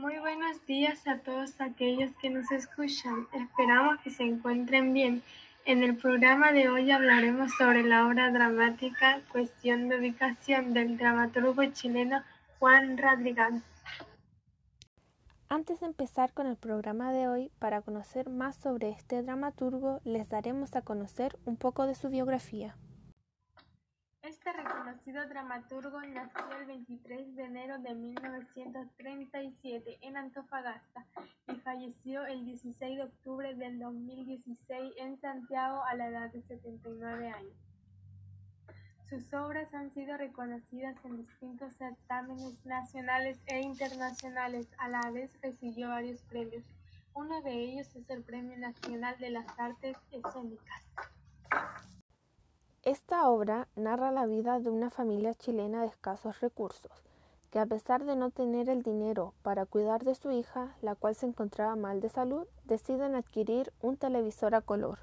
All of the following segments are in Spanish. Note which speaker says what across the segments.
Speaker 1: Muy buenos días a todos aquellos que nos escuchan. Esperamos que se encuentren bien. En el programa de hoy hablaremos sobre la obra dramática Cuestión de ubicación del dramaturgo chileno Juan Radrigán.
Speaker 2: Antes de empezar con el programa de hoy, para conocer más sobre este dramaturgo, les daremos a conocer un poco de su biografía.
Speaker 1: Este reconocido dramaturgo nació el 23 de enero de 1937 en Antofagasta y falleció el 16 de octubre del 2016 en Santiago a la edad de 79 años. Sus obras han sido reconocidas en distintos certámenes nacionales e internacionales. A la vez recibió varios premios. Uno de ellos es el Premio Nacional de las Artes Escénicas.
Speaker 2: Esta obra narra la vida de una familia chilena de escasos recursos, que a pesar de no tener el dinero para cuidar de su hija, la cual se encontraba mal de salud, deciden adquirir un televisor a color.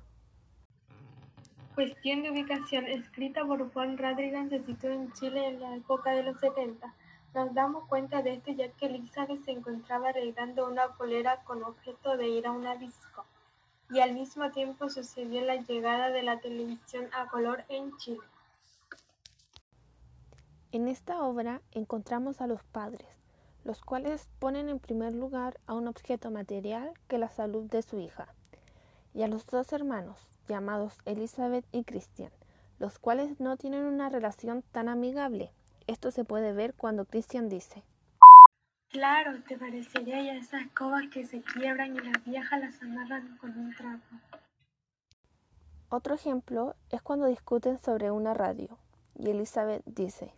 Speaker 1: Cuestión de ubicación, escrita por Juan Radrigan, se sitúa en Chile en la época de los 70. Nos damos cuenta de esto ya que Elizabeth se encontraba arreglando una polera con objeto de ir a una disco y al mismo tiempo sucedió la llegada de la televisión a color en Chile.
Speaker 2: En esta obra encontramos a los padres, los cuales ponen en primer lugar a un objeto material que la salud de su hija, y a los dos hermanos, llamados Elizabeth y Christian, los cuales no tienen una relación tan amigable. Esto se puede ver cuando Christian dice,
Speaker 1: Claro, te parecería ya esas escobas que se quiebran y las viejas las amarran con un trapo.
Speaker 2: Otro ejemplo es cuando discuten sobre una radio y Elizabeth dice,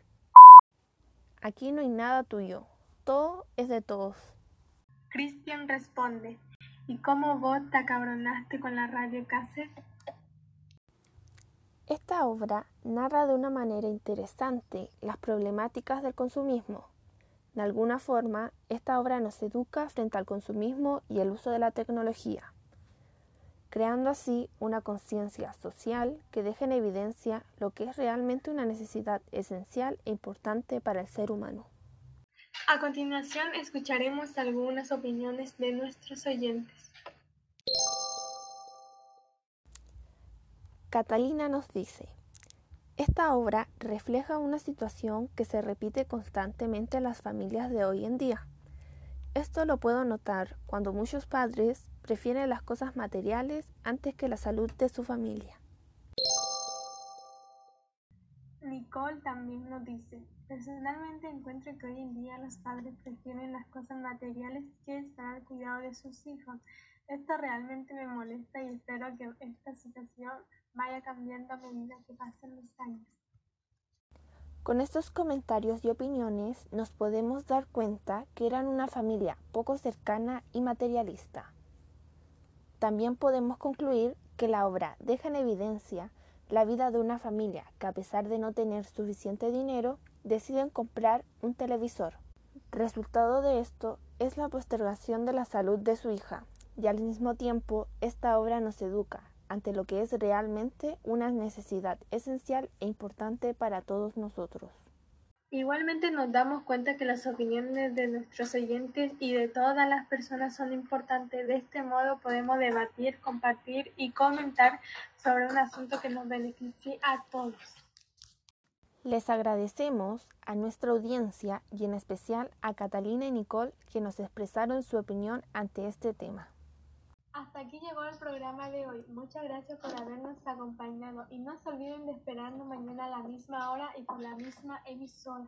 Speaker 2: aquí no hay nada tuyo, todo es de todos.
Speaker 1: Christian responde, ¿y cómo vos te acabronaste con la radio cassette?
Speaker 2: Esta obra narra de una manera interesante las problemáticas del consumismo de alguna forma, esta obra nos educa frente al consumismo y el uso de la tecnología, creando así una conciencia social que deje en evidencia lo que es realmente una necesidad esencial e importante para el ser humano.
Speaker 1: A continuación escucharemos algunas opiniones de nuestros oyentes.
Speaker 2: Catalina nos dice, esta obra refleja una situación que se repite constantemente en las familias de hoy en día. Esto lo puedo notar cuando muchos padres prefieren las cosas materiales antes que la salud de su familia.
Speaker 1: Nicole también nos dice, personalmente encuentro que hoy en día los padres prefieren las cosas materiales que estar al cuidado de sus hijos. Esto realmente me molesta y espero que esta situación vaya cambiando a medida que pasen los años.
Speaker 2: Con estos comentarios y opiniones nos podemos dar cuenta que eran una familia poco cercana y materialista. También podemos concluir que la obra deja en evidencia la vida de una familia que a pesar de no tener suficiente dinero, deciden comprar un televisor. Resultado de esto es la postergación de la salud de su hija, y al mismo tiempo esta obra nos educa ante lo que es realmente una necesidad esencial e importante para todos nosotros.
Speaker 1: Igualmente nos damos cuenta que las opiniones de nuestros oyentes y de todas las personas son importantes. De este modo podemos debatir, compartir y comentar sobre un asunto que nos beneficie a todos.
Speaker 2: Les agradecemos a nuestra audiencia y en especial a Catalina y Nicole que nos expresaron su opinión ante este tema.
Speaker 1: Hasta aquí llegó el programa de hoy. Muchas gracias por habernos acompañado y no se olviden de esperarnos mañana a la misma hora y por la misma emisora.